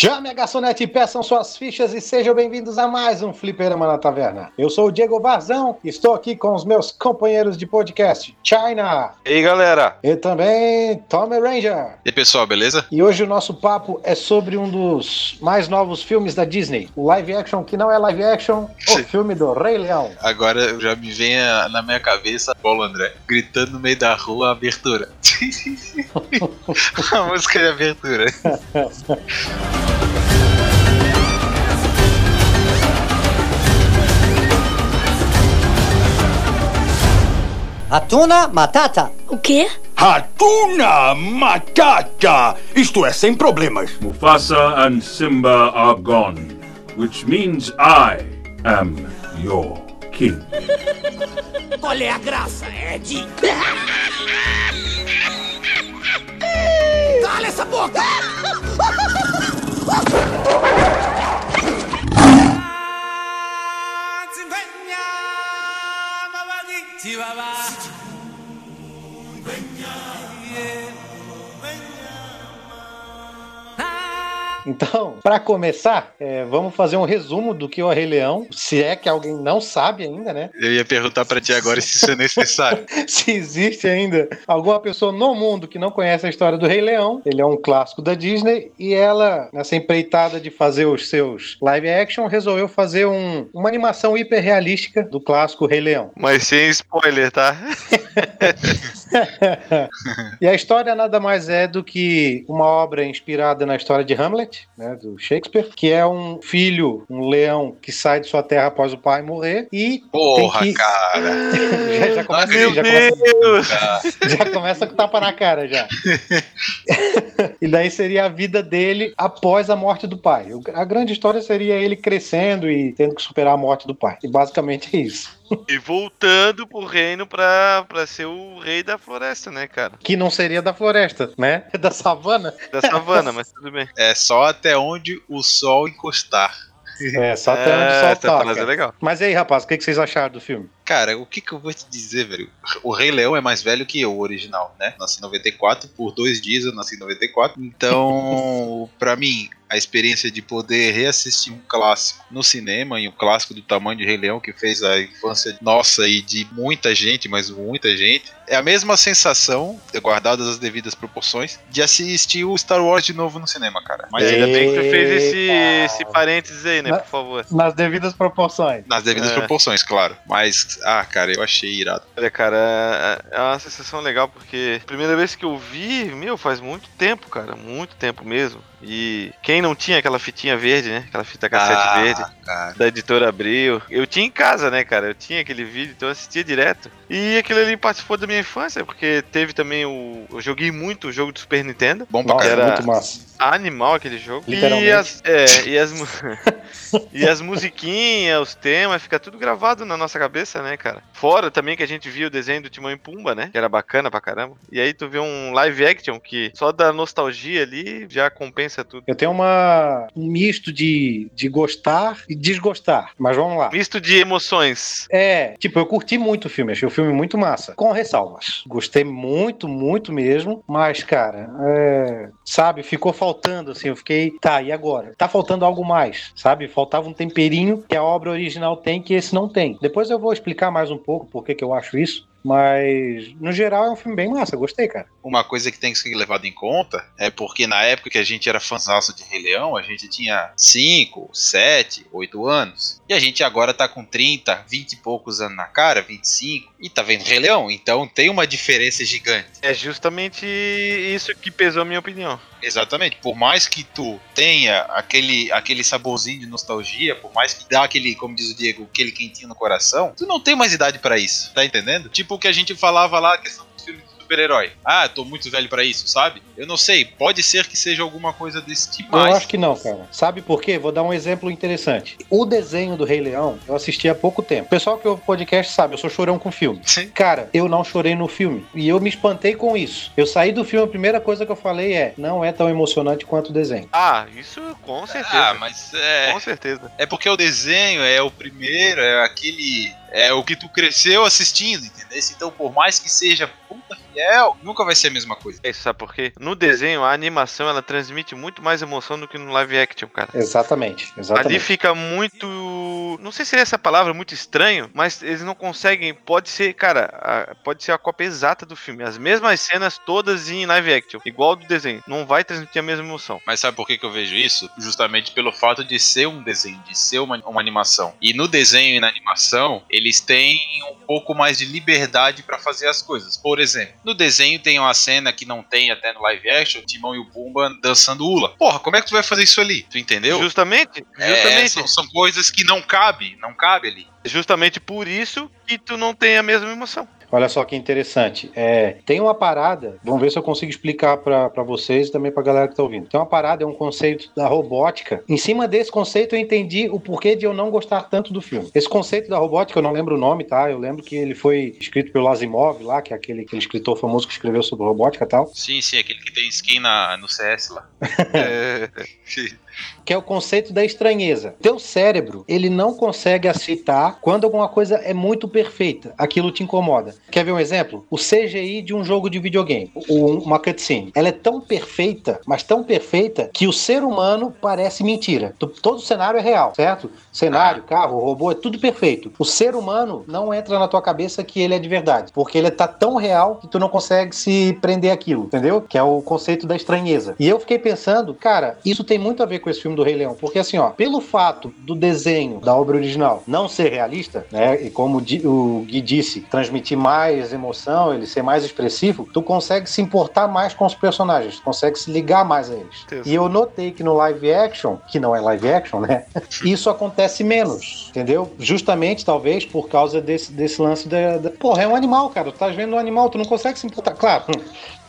Chame a garçonete, peçam suas fichas e sejam bem-vindos a mais um Fliperama na Taverna. Eu sou o Diego Barzão, estou aqui com os meus companheiros de podcast, China. E aí, galera? E também Tommy Ranger. E aí, pessoal, beleza? E hoje o nosso papo é sobre um dos mais novos filmes da Disney, o live action que não é live action, o filme do Rei Leão. Agora já me vem a, na minha cabeça Paulo André gritando no meio da rua a abertura. a música de abertura. Hatuna Matata. O quê? Hatuna Matata! Isto é, sem problemas. Mufasa and Simba are gone, which means I am your king. Qual é a graça, Ed? Cala essa boca! Chihuahua. Yeah. Então, para começar, é, vamos fazer um resumo do que é o Rei Leão, se é que alguém não sabe ainda, né? Eu ia perguntar para ti agora se isso é necessário. se existe ainda alguma pessoa no mundo que não conhece a história do Rei Leão. Ele é um clássico da Disney e ela, nessa empreitada de fazer os seus live action, resolveu fazer um, uma animação hiperrealística do clássico Rei Leão. Mas sem spoiler, tá? e a história nada mais é do que uma obra inspirada na história de Hamlet, né, do Shakespeare, que é um filho, um leão que sai de sua terra após o pai morrer e Porra, que... cara. já, já começa, Meu já começa, já começa com tapa na cara já. e daí seria a vida dele após a morte do pai. A grande história seria ele crescendo e tendo que superar a morte do pai. E basicamente é isso. E voltando pro reino pra, pra ser o rei da floresta, né, cara? Que não seria da floresta, né? Da savana. Da savana, mas tudo bem. É só até onde o sol encostar. É, só até onde o É, sol essa frase é toca. legal. Mas e aí, rapaz, o que que vocês acharam do filme? Cara, o que que eu vou te dizer, velho? O Rei Leão é mais velho que eu, o original, né? Nasci em 94, por dois dias eu nasci em 94. Então, pra mim, a experiência de poder reassistir um clássico no cinema, e um clássico do tamanho de Rei Leão, que fez a infância nossa e de muita gente, mas muita gente, é a mesma sensação, guardadas as devidas proporções, de assistir o Star Wars de novo no cinema, cara. Mas É. Ainda bem que tu fez esse, esse parênteses aí, né, Na- por favor. Nas devidas proporções. nas devidas É. proporções, claro. Mas, ah, cara, eu achei irado. Olha, cara, é é uma sensação legal porque primeira vez que eu vi, meu, faz muito tempo, cara, muito tempo mesmo. E quem não tinha aquela fitinha verde, né? Aquela fita cassete Ah, verde cara. da editora Abril. Eu tinha em casa, né, cara? Eu tinha aquele vídeo, então eu assistia direto. E aquilo ali participou da minha infância, porque teve também o. Eu joguei muito o jogo do Super Nintendo. Bom pra caramba. era- muito massa. Animal aquele jogo. Literalmente. E as, é, e as, e as musiquinhas, os temas, fica tudo gravado na nossa cabeça, né, cara? Fora também que a gente viu o desenho do Timão e Pumba, né? Que era bacana pra caramba. E aí tu vê um live action que só da nostalgia ali já compensa tudo. Eu tenho uma, um misto de, de gostar e desgostar. Mas vamos lá. Misto de emoções. É, tipo, eu curti muito o filme, achei o filme muito massa. Com ressalvas. Gostei muito, muito mesmo. Mas, cara, é, sabe, ficou faltando, assim. Eu fiquei, tá, e agora? Tá faltando algo mais, sabe? Faltava um temperinho que a obra original tem que esse não tem. Depois eu vou explicar mais um pouco por que que eu acho isso. Mas, no geral, é um filme bem massa. Gostei, cara. Uma coisa que tem que ser levado em conta é porque na época que a gente era fãzaço de Rei Leão, a gente tinha 5, 7, 8 anos. E a gente agora tá com 30, 20 e poucos anos na cara, 25, e tá vendo Rei Leão. Então tem uma diferença gigante. É justamente isso que pesou a minha opinião. Exatamente. Por mais que tu tenha aquele, aquele saborzinho de nostalgia, por mais que dá aquele, como diz o Diego, aquele quentinho no coração, tu não tem mais idade pra isso, tá entendendo? Tipo o que a gente falava lá, a questão dos filmes de super-herói. Ah, tô muito velho pra isso, sabe? Eu não sei, pode ser que seja alguma coisa desse tipo. Eu acho que não, cara. Sabe por quê? Vou dar um exemplo interessante. O desenho do Rei Leão, eu assisti há pouco tempo. O pessoal que ouve o podcast sabe, eu sou chorão com filme. Sim. Cara, eu não chorei no filme. E eu me espantei com isso. Eu saí do filme, a primeira coisa que eu falei é: não é tão emocionante quanto o desenho. Ah, isso com certeza. Ah, mas é. Com certeza. É porque o desenho é o primeiro, é aquele. É o que tu cresceu assistindo, entendeu? Então, por mais que seja puta fiel, nunca vai ser a mesma coisa. É, sabe por quê? No desenho, a animação ela transmite muito mais emoção do que no live action, cara. Exatamente, Ali exatamente. fica muito. Não sei se é essa palavra muito estranho, mas eles não conseguem. Pode ser, cara, a- pode ser a cópia exata do filme. As mesmas cenas todas em live action, igual do desenho. Não vai transmitir a mesma emoção. Mas sabe por que, que eu vejo isso? Justamente pelo fato de ser um desenho, de ser uma, uma animação. E no desenho e na animação, eles têm um pouco mais de liberdade pra fazer as coisas. Por exemplo, no desenho tem uma cena que não tem até no live action, o Timão e o Pumba dançando ula. Porra, como é que tu vai fazer isso ali? Tu entendeu? Justamente, É, justamente, são, são coisas que não cabe, não cabe ali. justamente por isso que tu não tem a mesma emoção. Olha só que interessante. É, tem uma parada, vamos ver se eu consigo explicar para vocês e também para galera que tá ouvindo. Tem uma parada, é um conceito da robótica. Em cima desse conceito eu entendi o porquê de eu não gostar tanto do filme. Esse conceito da robótica, eu não lembro o nome, tá? Eu lembro que ele foi escrito pelo Asimov lá, que é aquele, aquele escritor famoso que escreveu sobre robótica e tal. Sim, sim, aquele que tem skin na, no CS lá. É, que é o conceito da estranheza. Teu cérebro, ele não consegue aceitar quando alguma coisa é muito perfeita. Aquilo te incomoda. Quer ver um exemplo? O CGI de um jogo de videogame, ou uma cutscene. Ela é tão perfeita, mas tão perfeita, que o ser humano parece mentira. Todo cenário é real, certo? Cenário, carro, robô, é tudo perfeito. O ser humano não entra na tua cabeça que ele é de verdade, porque ele tá tão real que tu não consegue se prender aquilo, entendeu? Que é o conceito da estranheza. E eu fiquei pensando, cara, isso tem muito a ver com esse filme do Rei Leão, porque assim, ó, pelo fato do desenho da obra original não ser realista, né, e como o Gui disse, transmitir mais emoção, ele ser mais expressivo, tu consegue se importar mais com os personagens, tu consegue se ligar mais a eles. Certeza. E eu notei que no live action, que não é live action, né, isso acontece menos, entendeu? Justamente, talvez, por causa desse, desse lance da, da... Porra, é um animal, cara, tu tá vendo um animal, tu não consegue se importar, claro...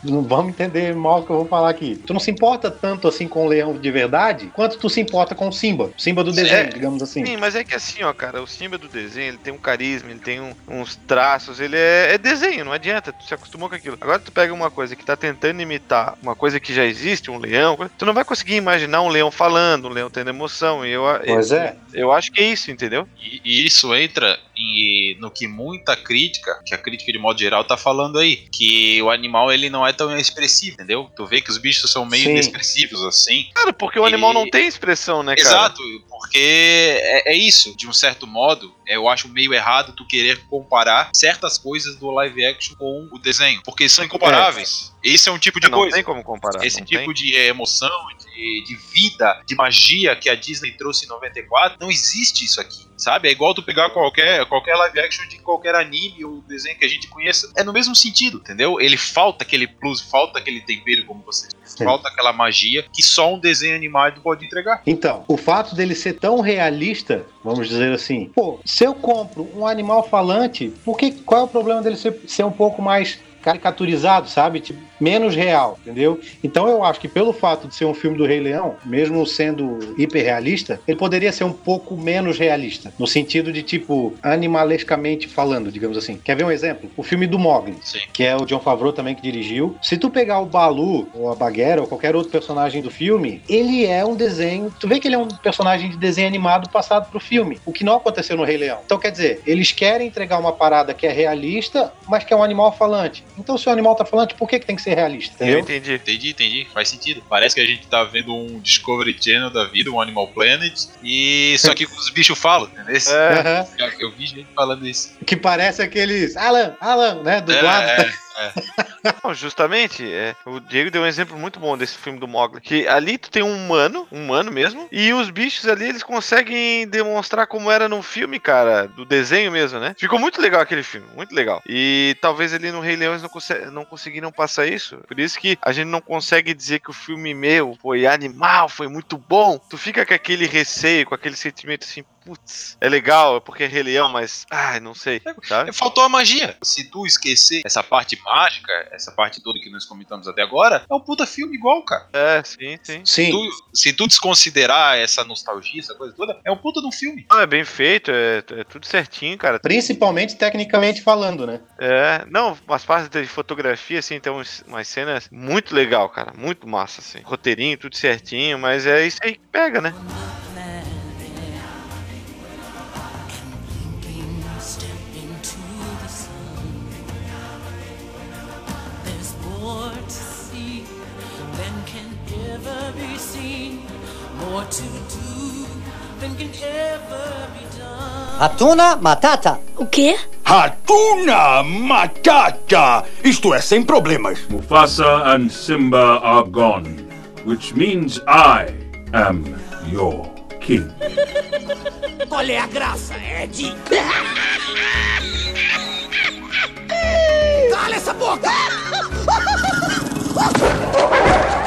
Não vamos entender mal o que eu vou falar aqui. Tu não se importa tanto assim com o leão de verdade, quanto tu se importa com o Simba. Simba do desenho, É, digamos assim. Sim, mas é que assim, ó, cara, o Simba do desenho, ele tem um carisma, ele tem um- uns traços, ele é, é desenho, não adianta, tu se acostumou com aquilo. Agora tu pega uma coisa que tá tentando imitar uma coisa que já existe, um leão, tu não vai conseguir imaginar um leão falando, um leão tendo emoção, e eu, Pois é. eu acho que é isso, entendeu? E, e isso entra em- no que muita crítica, que a crítica de modo geral tá falando aí, que o animal ele não é tão expressivo, entendeu? Tu vê que os bichos são meio Sim. inexpressivos assim. Cara, porque o E- animal não tem expressão, né, cara? Exato, porque é, é isso, de um certo modo, eu acho meio errado tu querer comparar certas coisas do live action com o desenho, porque são incomparáveis. Esse é um tipo de não coisa. tem como comparar. Esse não tipo tem. de emoção, de, de vida, de magia que a Disney trouxe em 94, não existe isso aqui, sabe? É igual tu pegar qualquer, qualquer live action de qualquer anime ou desenho que a gente conheça. É no mesmo sentido, entendeu? Ele falta aquele plus, falta aquele tempero, como você disse. Falta aquela magia que só um desenho animado pode entregar. Então, o fato dele ser tão realista, vamos dizer assim, pô, se eu compro um animal falante, por que, qual é o problema dele ser, ser um pouco mais caricaturizado, sabe? Tipo, menos real, entendeu? Então eu acho que pelo fato de ser um filme do Rei Leão, mesmo sendo hiperrealista, ele poderia ser um pouco menos realista, no sentido de tipo animalescamente falando, digamos assim. Quer ver um exemplo? O filme do Mogli Sim. que é o John Favreau também que dirigiu. Se tu pegar o Balu, ou a Baguera, ou qualquer outro personagem do filme, ele é um desenho. Tu vê que ele é um personagem de desenho animado passado pro filme, o que não aconteceu no Rei Leão. Então, quer dizer, eles querem entregar uma parada que é realista, mas que é um animal falante. Então, se o animal tá falante, por que, que tem que ser realista? Eu Entendeu? entendi. Entendi, entendi. Faz sentido. Parece que a gente tá vendo um Discovery Channel da vida, um Animal Planet, e só que os bichos falam, entendeu? É, Aham. Eu, eu vi gente falando isso. Que parece aqueles. Alan, Alan, né? Do É, lado. é, Não, justamente, é, o Diego deu um exemplo muito bom desse filme do Mogli. Que ali tu tem um humano, um humano mesmo, e os bichos ali eles conseguem demonstrar como era no filme, cara, do desenho mesmo, né? Ficou muito legal aquele filme, muito legal. E talvez ali no Rei Leão eles não, conse- não conseguiram passar isso. Por isso que a gente não consegue dizer que o filme meu foi animal, foi muito bom. Tu fica com aquele receio, com aquele sentimento assim, putz, é legal, é porque é Rei Leão, mas, ai, não sei, sabe? Faltou a magia. Se tu esquecer essa parte mágica, essa parte toda que nós comentamos até agora, é um puta filme igual, cara. É, sim, sim. Sim. Tu- se tu desconsiderar essa nostalgia, essa coisa toda, é um puta de um filme. Não, é bem feito, é, é tudo certinho, cara. Principalmente tecnicamente falando, né? É, não, umas partes de fotografia, assim, tem uns- umas cenas muito legal, cara. Muito massa, assim. Roteirinho, tudo certinho, mas é isso aí que pega, né? More to do than can ever be done. Hatuna Matata. O quê? Hatuna Matata! Isto é sem problemas. Mufasa and Simba are gone, which means I am your king. Qual é a graça, Ed? Cala essa boca!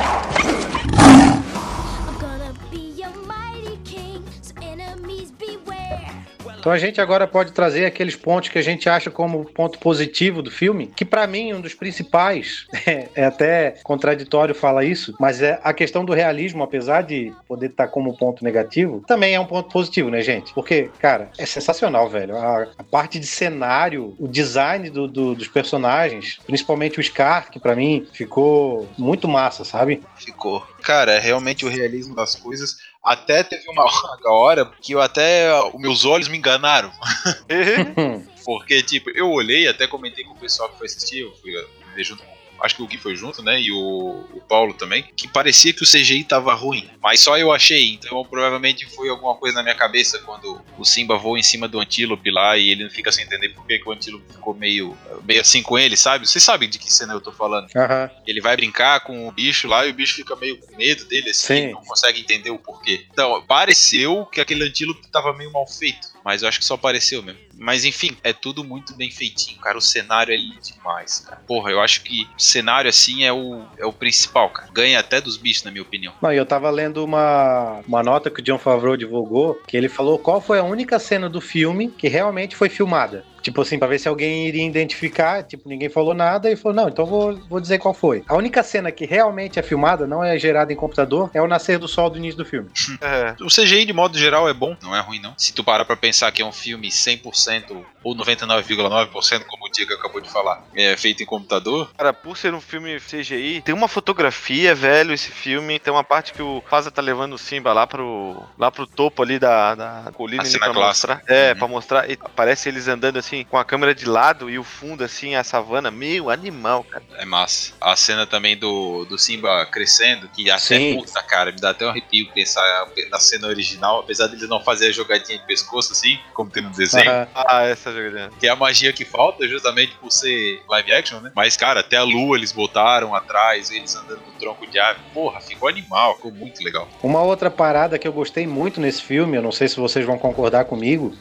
Então a gente agora pode trazer aqueles pontos que a gente acha como ponto positivo do filme, que pra mim um dos principais, é, é até contraditório falar isso, mas é a questão do realismo, apesar de poder estar como ponto negativo, também é um ponto positivo, né, gente? Porque, cara, é sensacional, velho. A, a parte de cenário, o design do- do- dos personagens, principalmente o Scar, que pra mim ficou muito massa, sabe? Ficou. Cara, é realmente o realismo das coisas. Até teve uma hora que eu até. Os meus olhos me enganaram. Porque, tipo, eu olhei, até comentei com o pessoal que foi assistir, eu fui ver junto com. Acho que o Gui foi junto, né? E o, o Paulo também. Que parecia que o CGI tava ruim. Mas só eu achei. Então provavelmente foi alguma coisa na minha cabeça quando o Simba voa em cima do antílope lá e ele não fica sem entender por que, que o antílope ficou meio, meio assim com ele, sabe? Vocês sabem de que cena eu tô falando. Aham. Ele vai brincar com o bicho lá e o bicho fica meio com medo dele, assim, não consegue entender o porquê. Então, pareceu que aquele antílope tava meio mal feito, mas eu acho que só pareceu mesmo. Mas enfim, é tudo muito bem feitinho, cara. O cenário é lindo demais, cara. Porra, eu acho que o cenário assim é o, é o principal, cara. Ganha até dos bichos, na minha opinião. Não, e eu tava lendo uma, uma nota que o John Favreau divulgou, que ele falou qual foi a única cena do filme que realmente foi filmada. Tipo assim, pra ver se alguém iria identificar, tipo, ninguém falou nada e falou, não, então vou, vou dizer qual foi. A única cena que realmente é filmada, não é gerada em computador, é o nascer do sol do início do filme. É. O CGI, de modo geral, é bom, não é ruim, não. Se tu parar pra pensar que é um filme 100% ou 99,9%, como o Diego acabou de falar, é feito em computador, Cara, por ser um filme CGI, tem uma fotografia, velho, esse filme. Tem uma parte que o Faza tá levando o Simba lá pro, lá pro topo ali da, da colina A ali cena pra clássica. mostrar. É, Uhum. pra mostrar. E aparece eles andando assim, com a câmera de lado e o fundo assim, a savana. Meu, animal, cara. É massa. A cena também do, do Simba crescendo, que até Sim. puta, cara, me dá até um arrepio pensar na cena original, apesar dele não fazer a jogadinha de pescoço assim, como tem no desenho. Ah, essa jogadinha. Que é a magia que falta, justamente por ser live action, né? Mas, cara, até a lua eles botaram atrás, eles andando no tronco de árvore. Porra, ficou animal, ficou muito legal. Uma outra parada que eu gostei muito nesse filme, eu não sei se vocês vão concordar comigo,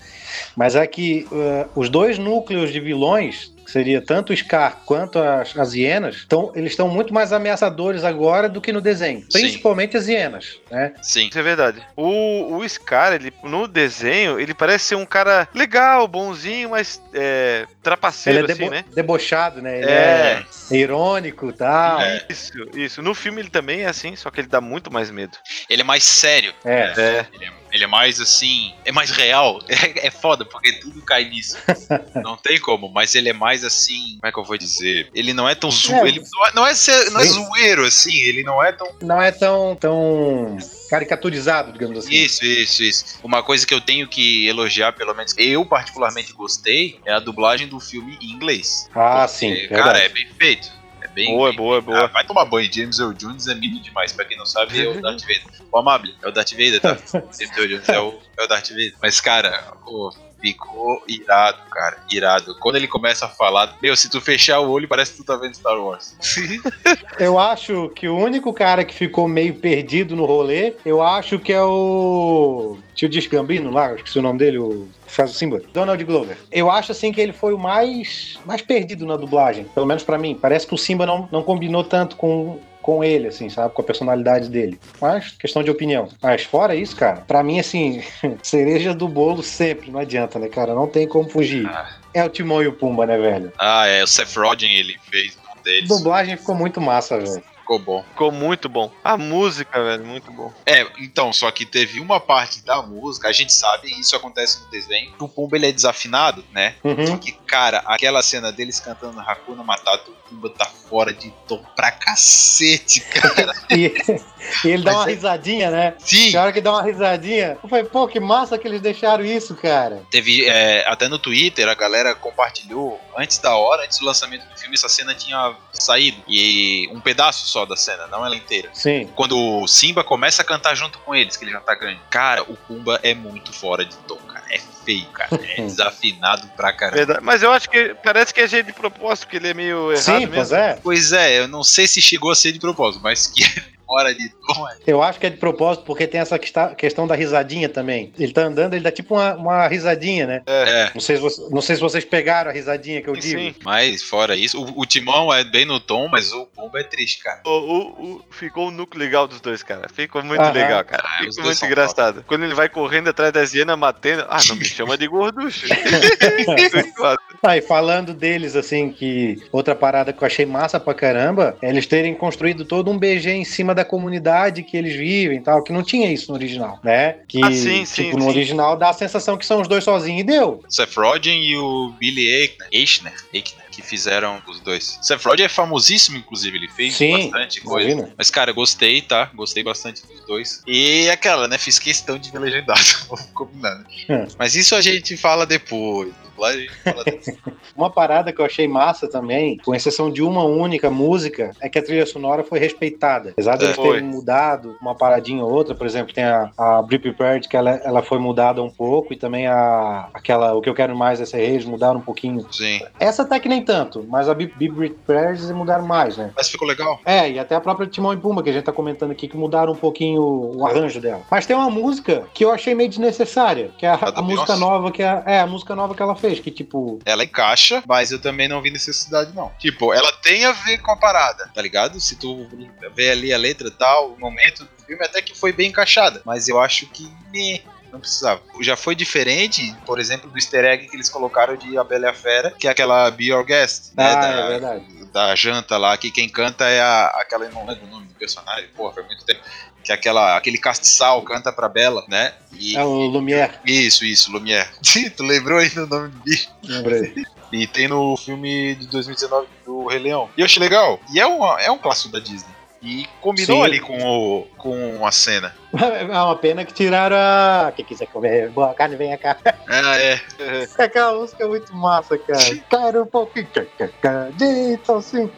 mas é que uh, os dois núcleos de vilões, que seria tanto o Scar quanto as, as hienas, tão, eles estão muito mais ameaçadores agora do que no desenho. Principalmente as hienas, né? Sim. Isso é verdade. O, o Scar, ele, no desenho, ele parece ser um cara legal, bonzinho, mas é, trapaceiro, Ele é assim, né? debochado, né? Ele É. é irônico e tal. É. Isso, isso. No filme ele também é assim, só que ele dá muito mais medo. Ele é mais sério. É. É. Ele é, ele é mais assim. É mais real. É, é foda, porque tudo cai nisso. não tem como, mas ele é mais assim. Como é que eu vou dizer? Ele não é tão zo... É. Ele não é, não é, ser- não é Sim. zoeiro, assim. Ele não é tão. Não é tão, tão caricaturizado, digamos assim. Isso, isso, isso. Uma coisa que eu tenho que elogiar, pelo menos eu particularmente gostei, é a dublagem do filme em inglês. Ah, sim, Porque, verdade. cara, é bem feito. É bem. Boa, bem- boa, boa. Ah, vai tomar banho, James Earl Jones é mimo demais. Pra quem não sabe, é o Darth Vader. O Amable, é o Darth Vader, tá? James Earl Jones é o, é o Darth Vader. Mas, cara, pô, ficou irado, cara. Irado. Quando ele começa a falar, meu, se tu fechar o olho, parece que tu tá vendo Star Wars. Eu acho que o único cara que ficou meio perdido no rolê, eu acho que é o tio Diz Gambino lá, esqueci o nome dele, o que faz o Simba, Donald Glover. Eu acho assim que ele foi o mais mais perdido na dublagem, pelo menos pra mim. Parece que o Simba não, não combinou tanto com com ele, assim, sabe? Com a personalidade dele. Mas, questão de opinião. Mas, fora isso, cara, pra mim, assim, cereja do bolo sempre, não adianta, né, cara? Não tem como fugir. Ah. É o Timão e o Pumba, né, velho? Ah, é, o Seth Rogen ele fez um A deles. dublagem ficou muito massa, velho. Ficou bom. Ficou muito bom. A música, velho, muito bom. É, então, só que teve uma parte da música, a gente sabe, e isso acontece no desenho, que o Pumba ele é desafinado, né? Só Uhum. que, cara, aquela cena deles cantando Hakuna Matata, o Pumba tá fora de tom pra cacete, cara. E, E ele dá Mas uma é- risadinha, né? Sim, Na hora que dá uma risadinha, eu falei, pô, que massa que eles deixaram isso, cara. teve é, até no Twitter a galera compartilhou antes da hora, antes do lançamento do filme, essa cena tinha saído e um pedaço só da cena, não ela inteira. Sim. Quando o Simba começa a cantar junto com eles, que ele já tá grande. Cara, o Pumba é muito fora de tom, cara. É feio, cara. É desafinado pra caramba. Verdade. Mas eu acho que parece que é jeito de propósito, que ele é meio errado Sim, mesmo. pois é. Pois é, eu não sei se chegou a ser de propósito, mas que fora de tom é. Eu acho que é de propósito, porque tem essa questão da risadinha também. Ele tá andando, ele dá tipo uma, uma risadinha, né? É. Não sei, se você- não sei se vocês pegaram a risadinha que eu Sim, digo. sim. Mas fora isso, o, o Timão é bem no tom, mas o Pumba é triste, cara. O, o- o- ficou o núcleo legal dos dois, cara. Ficou muito Aham. legal, cara. Ah, Ficou muito engraçado. Quando ele vai correndo atrás das hienas, matando. Ah, não me chama de gorducho. Ah, e falando deles, assim, que outra parada que eu achei massa pra caramba é eles terem construído todo um BG em cima da comunidade que eles vivem e tal, que não tinha isso no original, né? Que, Ah, sim, sim, tipo, no sim. original dá a sensação que são os dois sozinhos e deu. Seth Rogen e o Billy Eichner, Eichner, Eichner, que fizeram os dois. Seth Rogen é famosíssimo, inclusive, ele fez Sim, bastante coisa. imagina. Mas, cara, gostei, tá? Gostei bastante dos dois. E aquela, né? Fiz questão de ver legendado. Vamos combinar. né? É. Mas isso a gente fala depois. Uma parada que eu achei massa também, com exceção de uma única música, é que a trilha sonora foi respeitada. Apesar de É. eles terem mudado uma paradinha ou outra, por exemplo, tem a, a Be Prepared, que ela, ela foi mudada um pouco, e também a aquela O Que Eu Quero Mais é Ser mudaram um pouquinho. Sim. Essa até que nem tanto, mas a Be, Be Prepared eles mudaram mais, né? Mas ficou legal. É, e até a própria Timão e Pumba, que a gente tá comentando aqui, que mudaram um pouquinho o arranjo dela. Mas tem uma música que eu achei meio desnecessária, que é a, A a música nova que é, é, a música nova que ela fez, que tipo, Ela encaixa, mas eu também não vi necessidade, não. Tipo, ela tem a ver com a parada, tá ligado? Se tu vê ali a letra e tal, o momento do filme até que foi bem encaixada. Mas eu acho que meh, não precisava. Já foi diferente, por exemplo, do easter egg que eles colocaram de A Bela e a Fera, que é aquela Be Your Guest, né? ah, da, é verdade. da janta lá, que quem canta é a, aquela, não lembro o nome do personagem, porra, foi muito tempo. Que é aquela, aquele castiçal canta pra Bela, né? E, É o Lumière, Isso, isso, Lumière. tu lembrou aí do nome do bicho? lembrei. E tem no filme de 2019 do Rei Leão. E eu achei legal. E é, uma, é um clássico da Disney. E combinou Sim. ali com, o, com a cena. É uma pena que tiraram a. Quem quiser comer boa carne, venha cá. Ah, é. Aquela música é muito massa, cara. Quero um pouquinho de assim.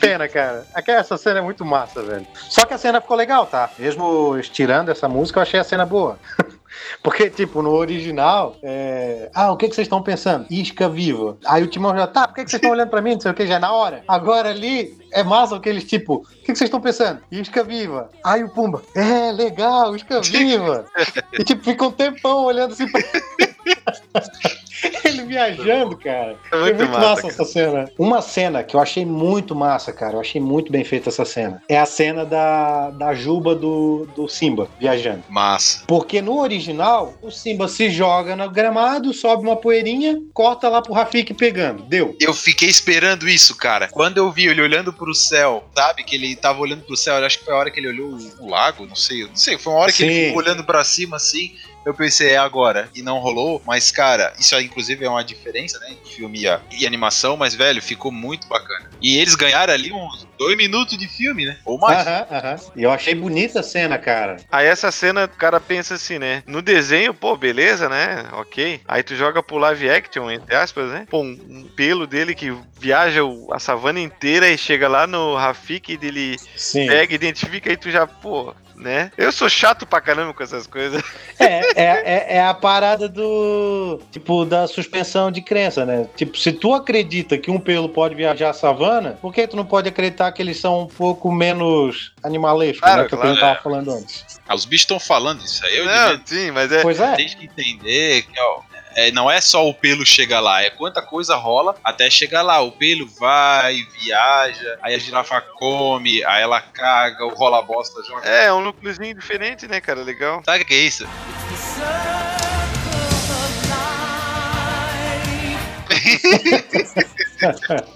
Pena, cara. Essa cena é muito massa, velho. Só que a cena ficou legal, tá? Mesmo estirando essa música, eu achei a cena boa. Porque, tipo, no original, é... ah, o que, que vocês estão pensando? Isca viva. Aí o Timão já, tá, por que, que vocês estão olhando pra mim? Não sei o que, já é na hora. Agora ali, é massa o que eles, tipo, o que, que vocês estão pensando? Isca viva. Aí o Pumba, é, legal, isca viva. e, tipo, fica um tempão olhando assim pra... Ele viajando, cara. É Foi muito, muito massa. massa essa cena. Uma cena que eu achei muito massa, cara. Eu achei muito bem feita essa cena. É a cena da, da juba do, do Simba viajando. Massa. Porque no original, o Simba se joga no gramado, sobe uma poeirinha, corta lá pro Rafik pegando. Deu. Eu fiquei esperando isso, cara. Quando eu vi ele olhando pro céu, sabe? Que ele tava olhando pro céu, eu acho que foi a hora que ele olhou o, o lago, não sei. Não sei, foi uma hora que ele Sim. ficou olhando pra cima assim. Eu pensei, é agora. E não rolou. Mas, cara, isso aí, inclusive, é uma diferença, né? De filme e- e animação, mas, velho, ficou muito bacana. E eles ganharam ali uns dois minutos de filme, né? Ou mais. Aham, aham. E eu achei bonita a cena, cara. Aí essa cena, o cara pensa assim, né? No desenho, pô, beleza, né? Ok. Aí tu joga pro live action, entre aspas, né? Pô, um, um pelo dele que viaja a savana inteira e chega lá no Rafik dele Sim. pega, identifica e tu já, pô, né? Eu sou chato pra caramba com essas coisas. É, é, é, é a parada do. Tipo, da suspensão de crença, né? Tipo, se tu acredita que um pelo pode viajar a savana, por que tu não pode acreditar que eles são um pouco menos animalescos, Claro, né? Que claro, eu tava é. falando antes. Ah, os bichos estão falando isso aí. Eu Não, devia- sim, mas é. Pois é. tem que entender que, ó. É, não é só o pelo chegar lá, é quanta coisa rola até chegar lá. O pelo vai, viaja, aí a girafa come, aí ela caga, o rola bosta joga. É, é um núcleozinho diferente, né, cara? Legal. Sabe o que é isso?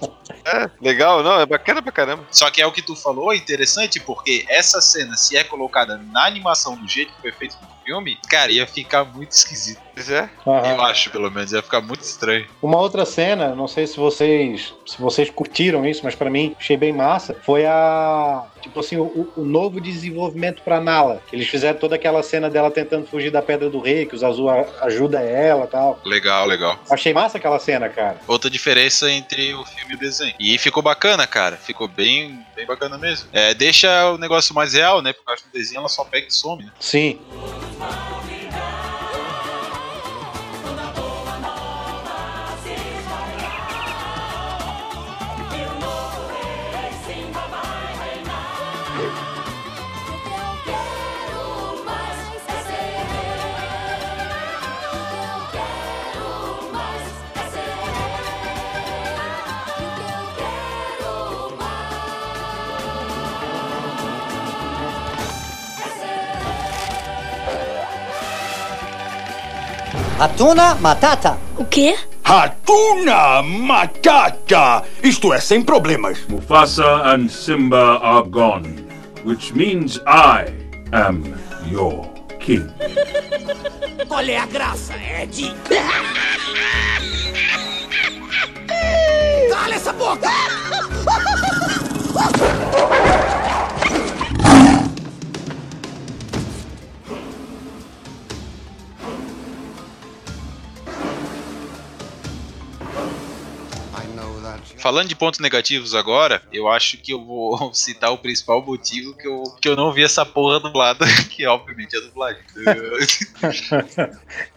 É, legal, não, é bacana pra caramba. Só que é o que tu falou, é interessante porque essa cena, se é colocada na animação do jeito que foi feito no filme, cara, ia ficar muito esquisito. Pois é. Aham. Eu acho, pelo menos, ia ficar muito estranho. Uma outra cena, não sei se vocês se vocês curtiram isso, mas pra mim achei bem massa, foi a Tipo assim, o, o novo desenvolvimento pra Nala. Eles fizeram toda aquela cena dela tentando fugir da Pedra do Rei, que os Azul ajuda ela e tal. Legal, legal. Achei massa aquela cena, cara. Outra diferença entre o filme e o desenho. E ficou bacana, cara. Ficou bem, bem bacana mesmo. É, deixa o negócio mais real, né? Acho que no desenho ela só pega e some, né? Sim. Hatuna Matata. O quê? Hatuna Matata! Isto é, sem problemas. Mufasa and Simba are gone, which means I am your king. Qual é a graça, Ed? Cala essa boca! Falando de pontos negativos agora, eu acho que eu vou citar o principal motivo que eu, que eu não vi essa porra dublada, que obviamente é a dublagem.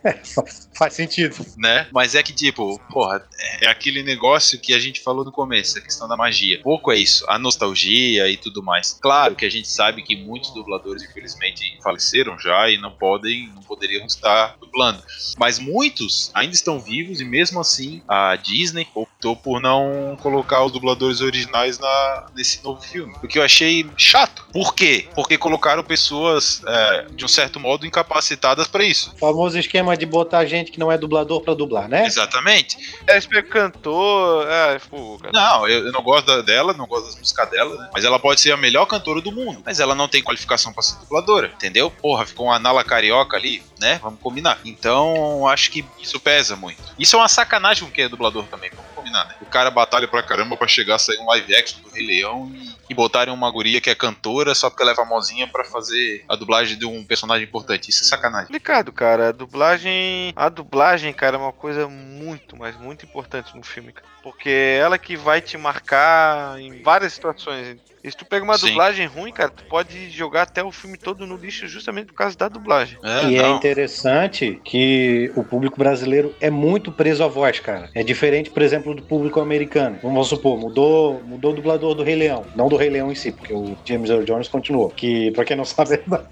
Faz sentido. né? Mas é que, tipo, porra, é aquele negócio que a gente falou no começo, a questão da magia. Pouco é isso, a nostalgia e tudo mais. Claro que a gente sabe que muitos dubladores, infelizmente, faleceram já e não podem, não poderiam estar dublando. Mas muitos ainda estão vivos e mesmo assim a Disney optou por não colocar os dubladores originais na, nesse novo filme. O que eu achei chato. Por quê? Porque colocaram pessoas, é, de um certo modo, incapacitadas para isso. O famoso esquema de botar gente que não é dublador pra dublar, né? Exatamente. É, SP cantor. É, pô. Não, eu, eu não gosto da- dela, não gosto das músicas dela, né? Mas ela pode ser a melhor cantora do mundo. Mas ela não tem qualificação pra ser dubladora, entendeu? Porra, ficou uma Nala Carioca ali, né? Vamos combinar. Então, acho que isso pesa muito. Isso é uma sacanagem com quem é dublador também, vamos combinar, né? O cara batalha pra caramba pra chegar a sair um live action do Rei Leão e, e botarem uma guria que é cantora só porque ela é famosinha pra fazer a dublagem de um personagem importante. Isso é sacanagem. complicado, cara. A dublagem. A dublagem, cara, é uma coisa muito, mas muito importante no filme, cara. Porque é ela que vai te marcar em várias situações. E se tu pega uma Sim. dublagem ruim, cara, tu pode jogar até o filme todo no lixo justamente por causa da dublagem. É, E é não. interessante que o público brasileiro é muito preso à voz, cara. É diferente, por exemplo, do público americano. Vamos supor, mudou, mudou o dublador do Rei Leão. Não do Rei Leão em si, porque o James Earl Jones continuou. Que, pra quem não sabe, é da...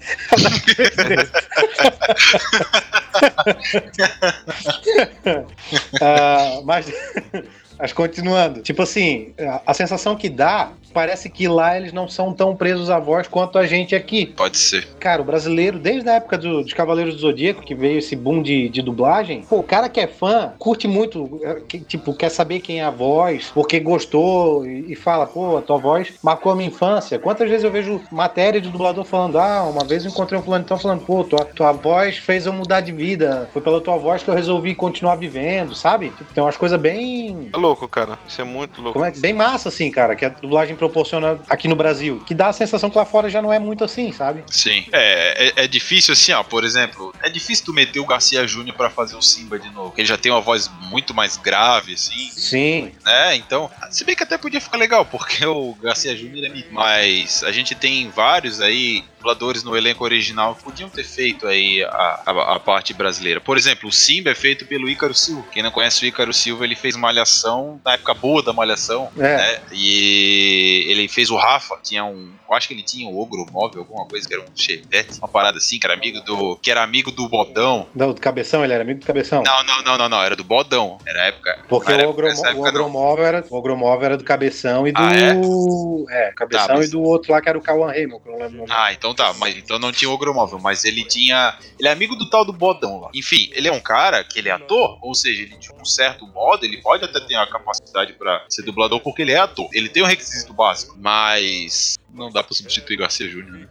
Ah, mas, mas continuando. Tipo assim, a, a sensação que dá parece que lá eles não são tão presos à voz quanto a gente aqui. Pode ser. Cara, o brasileiro, desde a época do, dos Cavaleiros do Zodíaco, que veio esse boom de, de dublagem, pô, o cara que é fã, curte muito, é, que, tipo, quer saber quem é a voz, porque gostou e, e fala, pô, a tua voz marcou a minha infância. Quantas vezes eu vejo matéria de dublador falando, ah, uma vez eu encontrei um fulano então falando, pô, tua, tua voz fez eu mudar de vida, foi pela tua voz que eu resolvi continuar vivendo, sabe? Tipo, tem umas coisas bem É louco, cara. Isso é muito louco. como é, bem massa, assim, cara, que a dublagem proporciona aqui no Brasil. Que dá a sensação que lá fora já não é muito assim, sabe? Sim. É, é, é difícil assim, ó, por exemplo, é difícil tu meter o Garcia Júnior pra fazer o Simba de novo. porque Ele já tem uma voz muito mais grave, assim, Sim. né? Então, se bem que até podia ficar legal, porque o Garcia Júnior é mito. Mas a gente tem vários aí dubladores no elenco original podiam ter feito aí a, a, a parte brasileira. Por exemplo, o Simba é feito pelo Ícaro Silva. Quem não conhece o Ícaro Silva, ele fez Malhação, na época boa da Malhação, É. né? E ele fez o Rafa, tinha um. Eu acho que ele tinha um ogro móvel, alguma coisa, que era um chevette, uma parada assim, que era amigo do. Que era amigo do Bodão. Não, do Cabeção, ele era amigo do Cabeção. Não, não, não, não, não, era do Bodão. Era a época. Porque era o, Ogro, o época, não. Ogromóvel era, o Ogromóvel era do Cabeção e do. Ah, é? Cabeção Tá, mas- e do outro lá que era o Cauan Raymond, que eu não lembro o nome. Ah, então tá, mas então não tinha ogromóvel, mas ele tinha. Ele é amigo do tal do Bodão lá. Enfim, ele é um cara que ele é ator, ou seja, ele de um certo modo, ele pode até ter a capacidade pra ser dublador porque ele é ator. Ele tem o requisito básico, mas não dá pra substituir Garcia Júnior, né?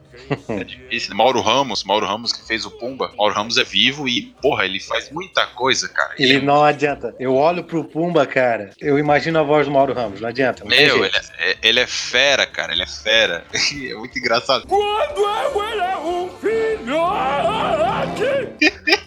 É difícil. né? Mauro Ramos, Mauro Ramos que fez o Pumba. Mauro Ramos é vivo e, porra, ele faz muita coisa, cara. Ele não adianta. Eu olho pro Pumba, cara, eu imagino a voz do Mauro Ramos, não adianta. não Meu, ele é, é- ele é fera, cara, ele é fera. é muito engraçado. Quando eu era um filhote.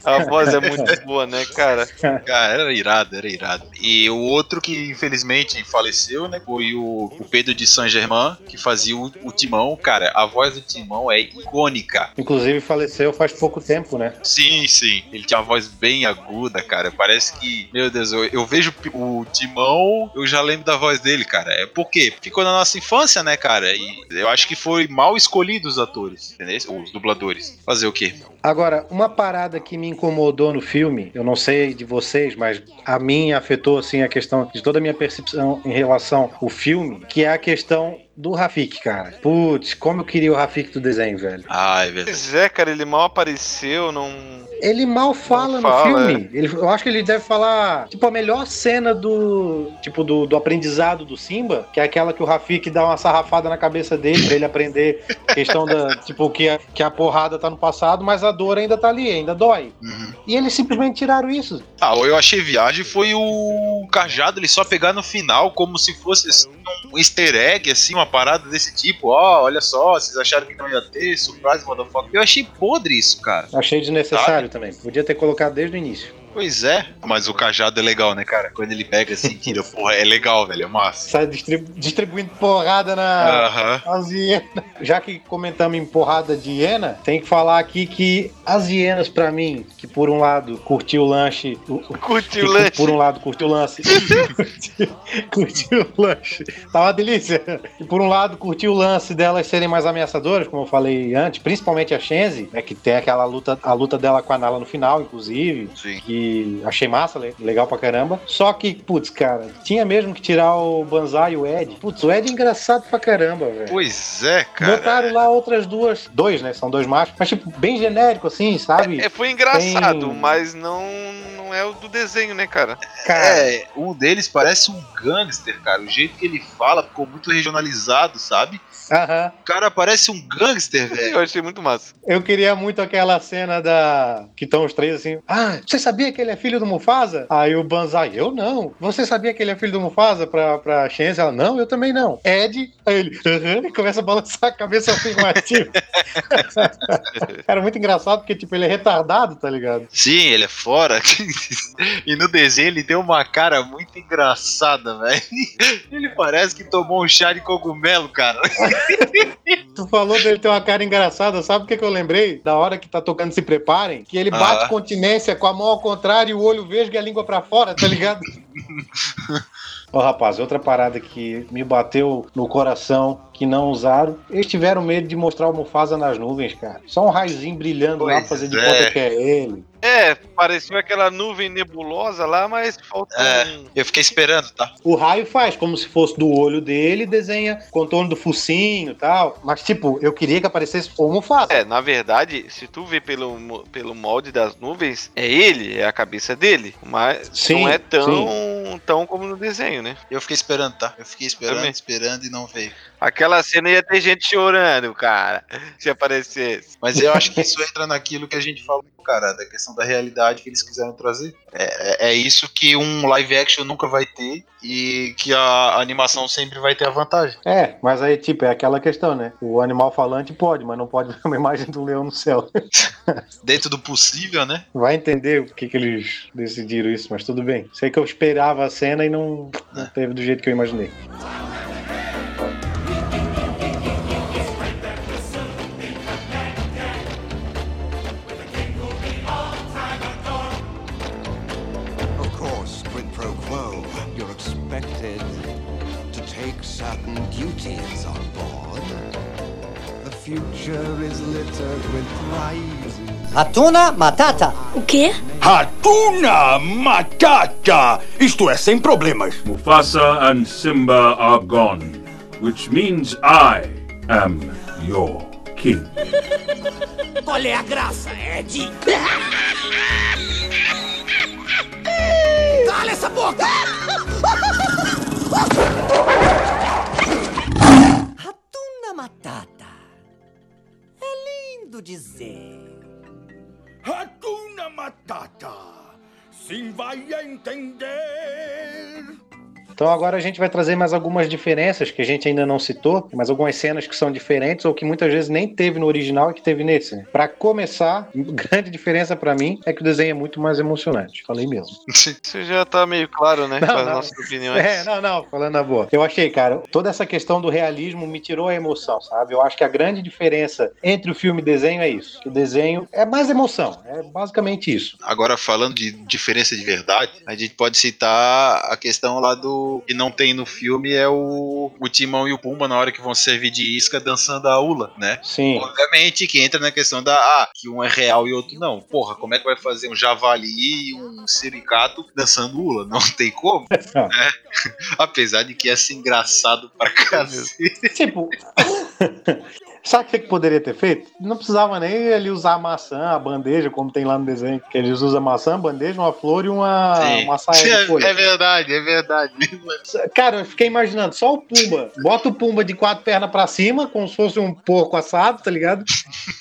A voz é muito boa, né, cara? Cara, era irado, era irado. E o outro que infelizmente faleceu, né, foi o, o Pedro de Saint-Germain, que fazia o, o Timão. Cara, a voz do Timão é icônica. Inclusive faleceu faz pouco tempo, né? Sim, sim. Ele tinha uma voz bem aguda, cara. Parece que, meu Deus, eu, eu vejo o Timão, eu já lembro da voz dele, cara. É por quê? Ficou na nossa infância, né, cara? E eu acho que foi mal escolhido os atores, entendeu? Os dubladores. Fazer o quê? Agora, uma parada que me incomodou no filme, eu não sei de vocês, mas a mim afetou assim a questão de toda a minha percepção em relação ao filme, que é a questão do Rafik, cara. Putz, como eu queria o Rafik do desenho, velho. Ai, velho. Pois é, cara, ele mal apareceu, não. Ele mal fala fala, no filme. Ele, eu acho que ele deve falar, tipo, a melhor cena do, tipo, do, do aprendizado do Simba, que é aquela que o Rafik dá uma sarrafada na cabeça dele pra ele aprender questão da, tipo, que a, que a porrada tá no passado, mas a dor ainda tá ali, ainda dói. Uhum. E eles simplesmente tiraram isso. Ah, eu achei viagem foi o cajado ele só pegar no final como se fosse assim, um easter egg, assim, uma parada desse tipo. Ó, olha só, vocês acharam que não ia ter, surprise, motherfucker. Eu achei podre isso, cara. Achei desnecessário também. Podia ter colocado desde o início. Pois é, mas o cajado é legal, né, cara? Quando ele pega assim, tira, porra, é legal, velho, é massa. Sai distribu- distribuindo porrada na. Aham. As hienas. Já que comentamos em porrada de hiena, tem que falar aqui que as hienas, pra mim, que por um lado curtiu o lanche. Curtiu o lanche. Por um lado curtiu o lance. curtiu o lanche. Tá uma delícia. E por um lado curtiu o lance delas serem mais ameaçadoras, como eu falei antes, principalmente a Shenzi, né, que tem aquela luta, a luta dela com a Nala no final, inclusive. Sim. Que achei massa, le- legal pra caramba. Só que, putz, cara, tinha mesmo que tirar o Banzai e o Ed. Putz, o Ed é engraçado pra caramba, velho. Pois é, cara. Botaram lá outras duas. Dois, né? São dois machos. Mas, tipo, bem genérico, assim, sabe? É, foi engraçado, Tem- mas não, não é o do desenho, né, cara? Cara, É, um deles parece um gangster, cara. O jeito que ele fala ficou muito regionalizado, sabe? Aham. O cara parece um gangster, velho. Eu achei muito massa. Eu queria muito aquela cena da. Que estão os três assim. Ah, você sabia que ele é filho do Mufasa? Aí o Banzai, eu não. Você sabia que ele é filho do Mufasa pra, pra Shenzi? Ela, não, eu também não. Ed, aí ele, aham, e começa a balançar a cabeça afirmativa. Cara, muito engraçado porque, tipo, ele é retardado, tá ligado? Sim, ele é fora. e no desenho ele tem uma cara muito engraçada, velho. Ele parece que tomou um chá de cogumelo, cara. Tu falou dele ter uma cara engraçada, sabe o que, que eu lembrei? Da hora que tá tocando Se Preparem, que ele bate Ah. continência com a mão ao contrário, o olho vesgo e a língua pra fora, tá ligado? Ô rapaz, outra parada que me bateu no coração que não usaram, eles tiveram medo de mostrar o Mufasa nas nuvens, cara. Só um raiozinho brilhando lá, Pois fazer de é. conta que é ele. É, pareceu aquela nuvem nebulosa lá, mas falta É. um. Eu fiquei esperando, tá? O raio faz como se fosse do olho dele, desenha contorno do focinho e tal. Mas, tipo, eu queria que aparecesse o Mufasa. É, na verdade, se tu vê pelo, pelo molde das nuvens, é ele, é a cabeça dele. Mas Sim, não é tão, tão como no desenho, né? Eu fiquei esperando, tá? Eu fiquei esperando, Também. esperando e não veio. Aquela cena ia ter gente chorando, cara, se aparecesse. Mas eu acho que isso entra naquilo que a gente falou, cara, da questão da realidade que eles quiseram trazer. É, é- é isso que um live action nunca vai ter e que a animação sempre vai ter a vantagem. É, mas aí, tipo, é aquela questão, né? O animal falante pode, mas não pode ver uma imagem do leão no céu. Dentro do possível, né? Vai entender o que, que eles decidiram isso, mas tudo bem. Sei que eu esperava a cena e não, não teve do jeito que eu imaginei. Hatuna Matata. O quê? Hatuna Matata! Isto é, sem problemas. Mufasa and Simba are gone, which means I am your king. Qual é a graça, Ed? Cala essa boca! Hatuna Matata querendo dizer? Hakuna Matata! Sim vai entender! Então agora a gente vai trazer mais algumas diferenças que a gente ainda não citou, mas algumas cenas que são diferentes ou que muitas vezes nem teve no original e que teve nesse. né? Pra começar, grande diferença pra mim é que o desenho é muito mais emocionante. Falei mesmo. Isso já tá meio claro, né? Não, com as não. nossas opiniões. É, não, não, falando na boa. Eu achei, cara, toda essa questão do realismo me tirou a emoção, sabe? Eu acho que a grande diferença entre o filme e o desenho é isso. Que o desenho é mais emoção, é basicamente isso. Agora, falando de diferença de verdade, a gente pode citar a questão lá do que não tem no filme é o, o Timão e o Pumba na hora que vão servir de isca dançando a ula, né? Sim. Obviamente que entra na questão da ah, que um é real e outro não. Porra, como é que vai fazer um javali e um siricato dançando ula? Não tem como. Né? Apesar de que ia ser engraçado pra cacete. Tipo. Sabe o que, que poderia ter feito? Não precisava nem ele usar a maçã, a bandeja, como tem lá no desenho. Que eles usam maçã, bandeja, uma flor e uma, Sim. uma saia de folha. É, é verdade, é verdade. Cara, eu fiquei imaginando, só o Pumba. Bota o Pumba de quatro pernas pra cima, como se fosse um porco assado, tá ligado?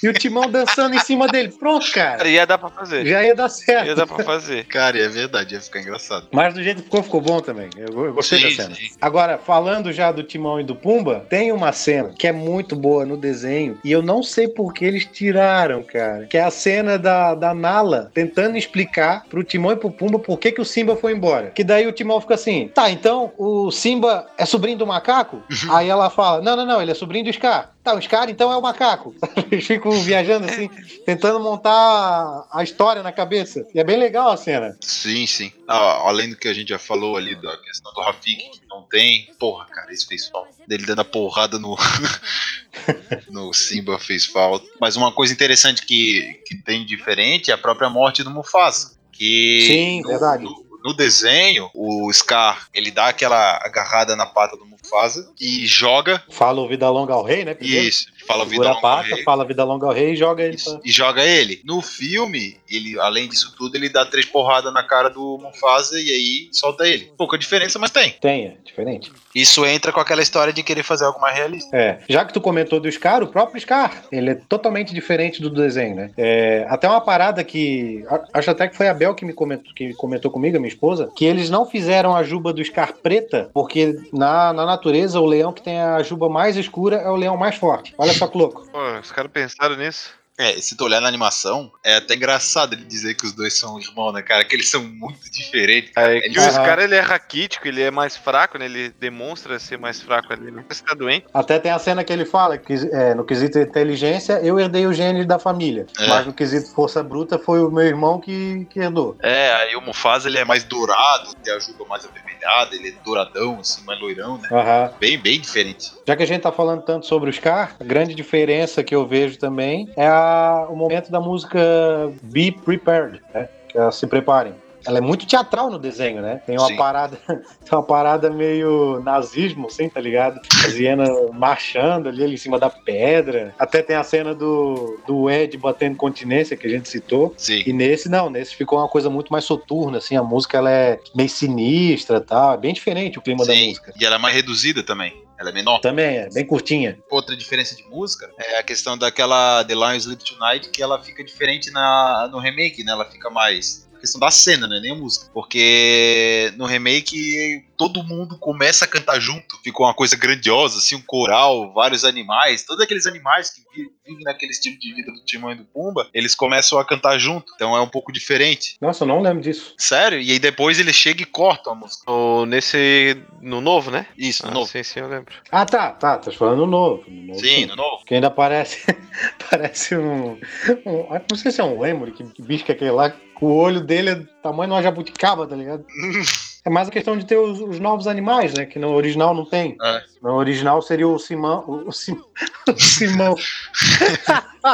E o Timão dançando em cima dele. Pronto, cara. Cara, ia dar pra fazer. Já ia dar certo. Ia dar pra fazer. Cara, é verdade, ia ficar engraçado. Mas do jeito que ficou, ficou bom também. Eu, eu gostei Sim, da cena. sim. Agora, falando já do Timão e do Pumba, tem uma cena que é muito boa no desenho e eu não sei por que eles tiraram, cara. Que é a cena da, da Nala tentando explicar pro Timão e pro Pumba por que, que o Simba foi embora. Que daí o Timão fica assim: tá, então o Simba é sobrinho do macaco? Aí ela fala: não, não, não, ele é sobrinho do Scar. Tá, o Scar então é o macaco. Eles ficam viajando assim, tentando montar a história na cabeça. E é bem legal a cena. Sim, sim. Ah, além do que a gente já falou ali da questão do Rafik, não tem. Porra, cara, isso fez falta. Dele dando a porrada no. no Simba fez falta. Mas uma coisa interessante que, que tem diferente é a própria morte do Mufasa. Que Sim, no, verdade. No, no desenho, o Scar ele dá aquela agarrada na pata do Mufasa e joga. Fala o Vida Longa ao Rei, né? primeiro? Isso, fala vida Segura a longa ao pata, rei. fala vida longa ao rei e joga ele. Pra- e joga ele. No filme, ele, além disso tudo, ele dá três porradas na cara do Mufasa e aí solta ele. Pouca diferença, mas tem. Tem, é diferente. Isso entra com aquela história de querer fazer algo mais realista. É, já que tu comentou do Scar, o próprio Scar, ele é totalmente diferente do desenho, né? É, até uma parada que. Acho até que foi a Bel que me comentou, que comentou comigo, a minha esposa, que eles não fizeram a juba do Scar preta, porque na, na natureza o leão que tem a juba mais escura é o leão mais forte. Olha só que louco. Pô, os caras pensaram nisso. É, se tu olhar na animação, é até engraçado ele dizer que os dois são irmãos, né, cara? Que eles são muito diferentes. cara. É que Eles- o Aham. cara ele é raquítico, ele é mais fraco, né? Ele demonstra ser mais fraco ali. Parece que tá doente. Até tem a cena que ele fala que é, no quesito inteligência, eu herdei o gene da família. É. Mas no quesito força bruta foi o meu irmão que, que herdou. É, aí o Mufasa ele é mais dourado, tem a juba ele é douradão, assim, mais loirão, né? Aham. Bem, bem diferente. Já que a gente tá falando tanto sobre o Scar, a grande diferença que eu vejo também é a- o momento da música Be Prepared, né? Que é, se preparem. Ela é muito teatral no desenho, né? Tem uma Sim. parada, tem uma parada meio nazismo, assim, tá ligado? As hienas marchando ali, ali em cima da pedra. Até tem a cena do, do Ed batendo continência que a gente citou. Sim. E nesse não, nesse ficou uma coisa muito mais soturna, assim, a música ela é meio sinistra, tal, é bem diferente o clima da Sim. música. E ela é mais reduzida também. Ela é menor. Também é bem curtinha. Outra diferença de música é a questão daquela The Lion Sleep Tonight, que ela fica diferente na, no remake, né? Ela fica mais. Questão da cena, né? Nem a música. Porque no remake todo mundo começa a cantar junto. Ficou uma coisa grandiosa, assim, um coral, vários animais. Todos aqueles animais que vi- vivem naquele estilo de vida do Timão e do Pumba, eles começam a cantar junto. Então é um pouco diferente. Nossa, eu não lembro disso. Sério? E aí depois eles chegam e cortam a música. Ou nesse. No novo, né? Isso, no Ah, novo. Sim, sim, eu lembro. Ah, tá, tá, tá falando no novo. no novo Sim, no novo. Que ainda parece, parece um, um- Não sei se é um lemur, que, que bicho que é aquele lá. que O olho dele é do tamanho de uma jabuticaba, tá ligado? É mais a questão de ter os, os novos animais, né? Que no original não tem. É. No original seria o Simão. O, Sim- o Simão.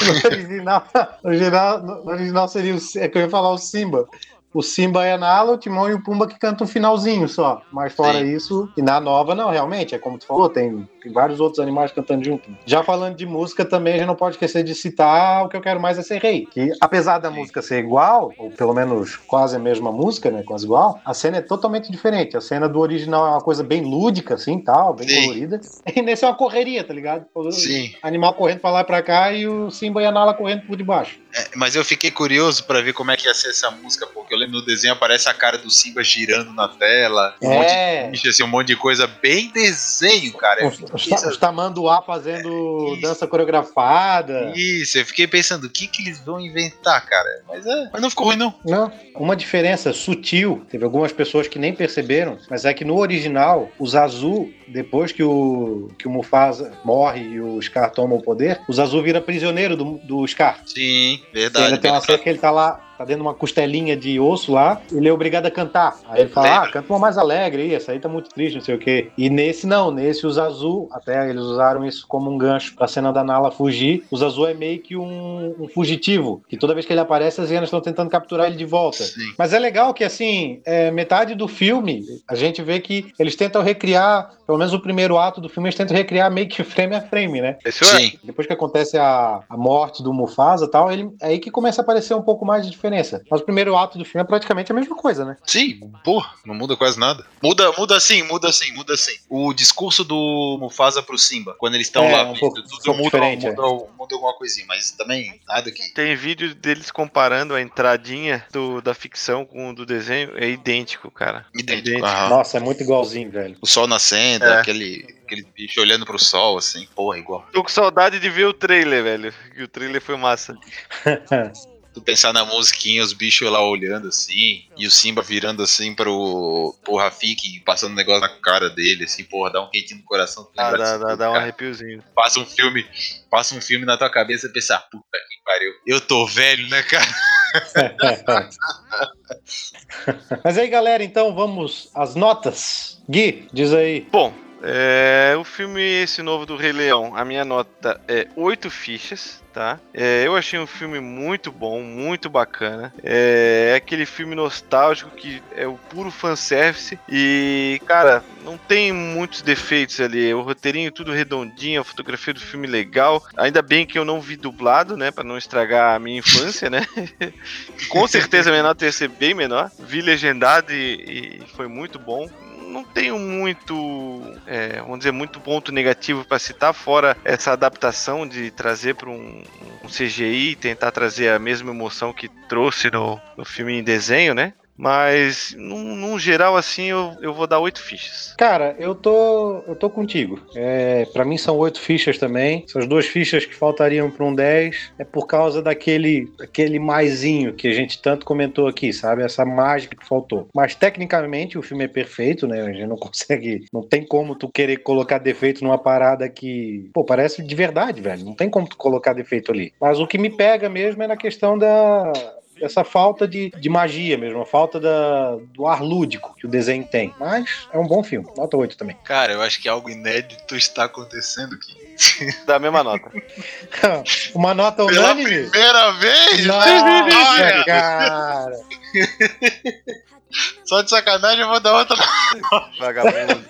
no, original, no, original, no original seria o. É que eu ia falar o Simba. O Simba é a Nala, o Timão e o Pumba que cantam um finalzinho só. Mas fora Sim. isso, e na nova não, realmente, é como tu falou, tem, tem vários outros animais cantando junto. Já falando de música também, a gente não pode esquecer de citar o que eu quero mais é ser rei. Que apesar da Sim. música ser igual, ou pelo menos quase a mesma música, né? Quase igual, a cena é totalmente diferente. A cena do original é uma coisa bem lúdica, assim, tal, bem Sim. colorida. E nesse é uma correria, tá ligado? O Sim. Animal correndo pra lá e pra cá e o Simba e a Nala correndo por debaixo. É, mas eu fiquei curioso pra ver como é que ia ser essa música, porque Eu lembro no desenho aparece a cara do Simba girando na tela, um É. monte de bicho, assim, um monte de coisa bem desenho, cara. Os, os, os tamanduá fazendo Isso. dança coreografada. Isso, eu fiquei pensando, o que que eles vão inventar, cara? Mas, é, mas não ficou ruim, não. Não, uma diferença sutil, teve algumas pessoas que nem perceberam, mas é que no original, o Zazu, depois que o, que o Mufasa morre e o Scar toma o poder, o Zazu vira prisioneiro do, do Scar. Sim, verdade. ainda tem uma cena que ele tá lá, tá dentro de uma costelinha de osso lá, ele é obrigado a cantar. Aí ele fala, ah, canta uma mais alegre aí, essa aí tá muito triste, não sei o quê. E nesse não, nesse o Zazu, até eles usaram isso como um gancho pra cena da Nala fugir, o Zazu é meio que um, um fugitivo, que toda vez que ele aparece as hienas estão tentando capturar ele de volta. Sim. Mas é legal que, assim, é, metade do filme, a gente vê que eles tentam recriar, pelo menos o primeiro ato do filme, eles tentam recriar meio que frame a frame, né? Isso é. Sim. Depois que acontece a, a morte do Mufasa e tal, ele, é aí que começa a aparecer um pouco mais de diferença. Mas o primeiro ato do filme é praticamente a mesma coisa, né? Sim, pô, não muda quase nada. Muda, muda sim, muda sim, muda sim. O discurso do Mufasa pro Simba, quando eles estão É, lá, um pouco- tudo um pouco muda, diferente, muda, muda alguma coisinha, mas também nada que. Tem vídeo deles comparando a entradinha do, da ficção com o do desenho, é idêntico, cara. Idêntico. aham. Nossa, é muito igualzinho, velho. O sol nascendo, É. aquele, aquele bicho olhando pro sol, assim, porra, igual. Tô com saudade de ver o trailer, velho. Que o trailer foi massa. Tu pensar na musiquinha, os bichos lá olhando assim, e o Simba virando assim pro, pro Rafik, passando um negócio na cara dele, assim, porra, dá um quentinho no coração. tu Dá, dá, dá, um arrepiozinho. Passa um filme, passa um filme na tua cabeça e pensar, puta que pariu, eu tô velho, né, cara? Mas aí, galera, então vamos às notas. Gui, diz aí. Bom, é, o filme esse novo do Rei Leão, a minha nota é 8 fichas, tá? É, eu achei um filme muito bom, muito bacana. É, é aquele filme nostálgico que é o puro fanservice e, cara, não tem muitos defeitos ali. O roteirinho tudo redondinho, a fotografia do filme legal. Ainda bem que eu não vi dublado, né, Pra não estragar a minha infância, né? Com certeza a minha nota ia ser bem menor. Vi legendado e, e foi muito bom não tenho muito, é, vamos dizer, muito ponto negativo para citar, fora essa adaptação de trazer para um, um CGI e tentar trazer a mesma emoção que trouxe no, no filme em desenho, né? Mas, num, num geral, assim, eu, eu vou dar oito fichas. Cara, eu tô, eu tô contigo. É, para mim são oito fichas também. Essas duas fichas que faltariam para um 10 é por causa daquele, aquele maisinho que a gente tanto comentou aqui, sabe? Essa mágica que faltou. Mas tecnicamente o filme é perfeito, né? A gente não consegue, não tem como tu querer colocar defeito numa parada que, pô, parece de verdade, velho. Não tem como tu colocar defeito ali. Mas o que me pega mesmo é na questão da essa falta de, de magia mesmo, a falta da, do ar lúdico que o desenho tem. Mas é um bom filme, nota 8 também. Cara, eu acho que algo inédito está acontecendo aqui. Dá a mesma nota. Uma nota Pela unânime? primeira vez? Nossa, Olha, cara! só de sacanagem eu vou dar outra. Vagabundo.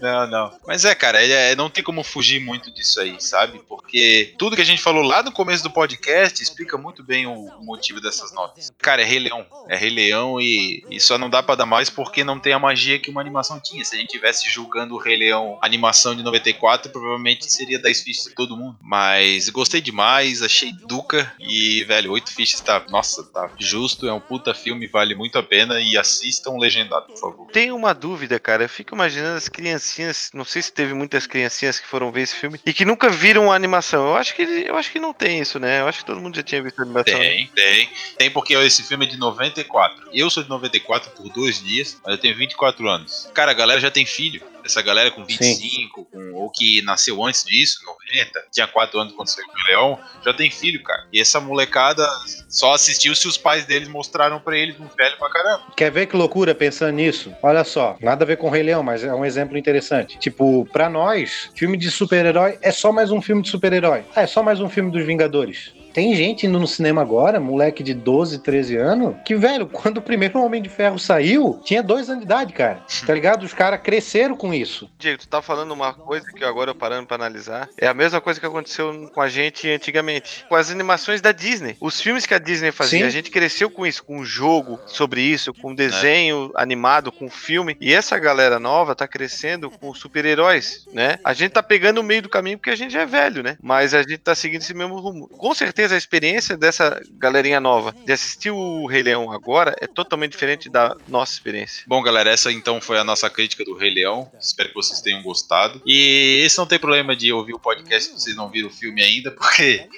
Não, não. Mas é, cara, é, não tem como fugir muito disso aí, sabe? Porque tudo que a gente falou lá no começo do podcast explica muito bem o, o motivo dessas notas. Cara, é Rei Leão. É Rei Leão e, e só não dá pra dar mais porque não tem a magia que uma animação tinha. Se a gente tivesse julgando o Rei Leão animação de 94, provavelmente seria 10 fichas de todo mundo. Mas gostei demais, achei duca e, velho, 8 fichas tá, nossa, tá justo. É um puta filme, vale muito a pena e assistam legendado, por favor. Tenho uma dúvida, cara. Eu fico imaginando as criancinhas. Não sei se teve muitas criancinhas que foram ver esse filme e que nunca viram a animação. Eu acho que, eu acho que não tem isso, né? Eu acho que todo mundo já tinha visto a animação. né? Tem, tem. Tem porque esse filme é de 94. Eu sou de 94 por dois dias, mas eu tenho 24 anos. Cara, a galera já tem filho. Essa galera com 25, com, ou que nasceu antes disso, 90, tinha 4 anos quando saiu o Rei Leão, já tem filho, cara. E essa molecada só assistiu se os pais deles mostraram pra eles um velho pra caramba. Quer ver que loucura pensando nisso? Olha só, nada a ver com o Rei Leão, mas é um exemplo interessante. Tipo, pra nós, filme de super-herói é só mais um filme de super-herói. Ah, é só mais um filme dos Vingadores. Tem gente indo no cinema agora, moleque de 12, 13 anos, que, velho, quando o primeiro Homem de Ferro saiu, tinha dois anos de idade, cara. Tá ligado? Os caras cresceram com isso. Diego, tu tá falando uma coisa que agora eu parando pra analisar. É a mesma coisa que aconteceu com a gente antigamente. Com as animações da Disney. Os filmes que a Disney fazia, Sim. a gente cresceu com isso, com um jogo sobre isso, com um desenho animado, com filme. E essa galera nova tá crescendo com super-heróis, né? A gente tá pegando o meio do caminho porque a gente já é velho, né? Mas a gente tá seguindo esse mesmo rumo. Com certeza certeza a experiência dessa galerinha nova de assistir o Rei Leão agora é totalmente diferente da nossa experiência. Bom, galera, essa então foi a nossa crítica do Rei Leão. Espero que vocês tenham gostado. E esse não tem problema de ouvir o podcast se vocês não viram o filme ainda, porque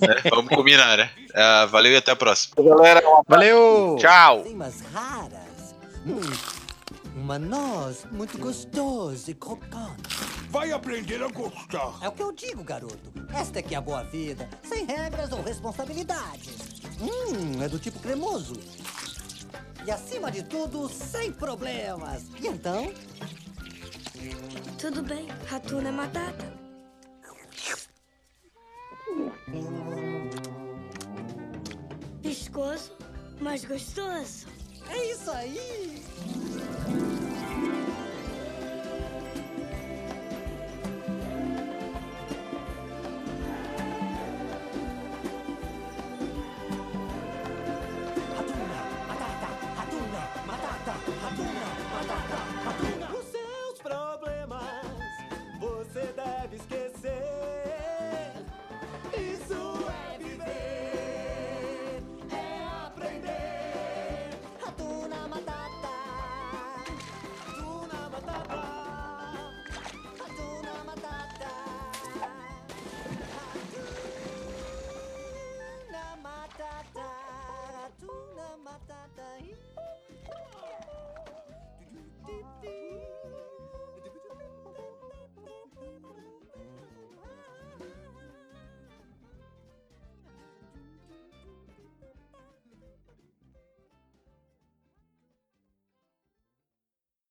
né, vamos combinar, né? Ah, valeu e até a próxima. Galera, Valeu! tchau! Uma noz muito gostosa e crocante. Vai aprender a gostar. É o que eu digo, garoto. Esta é que é a boa vida, sem regras ou responsabilidades. Hum, é do tipo cremoso. E acima de tudo, sem problemas. E então? Tudo bem, Ratuna Matata. Viscoso, mas gostoso. É isso aí.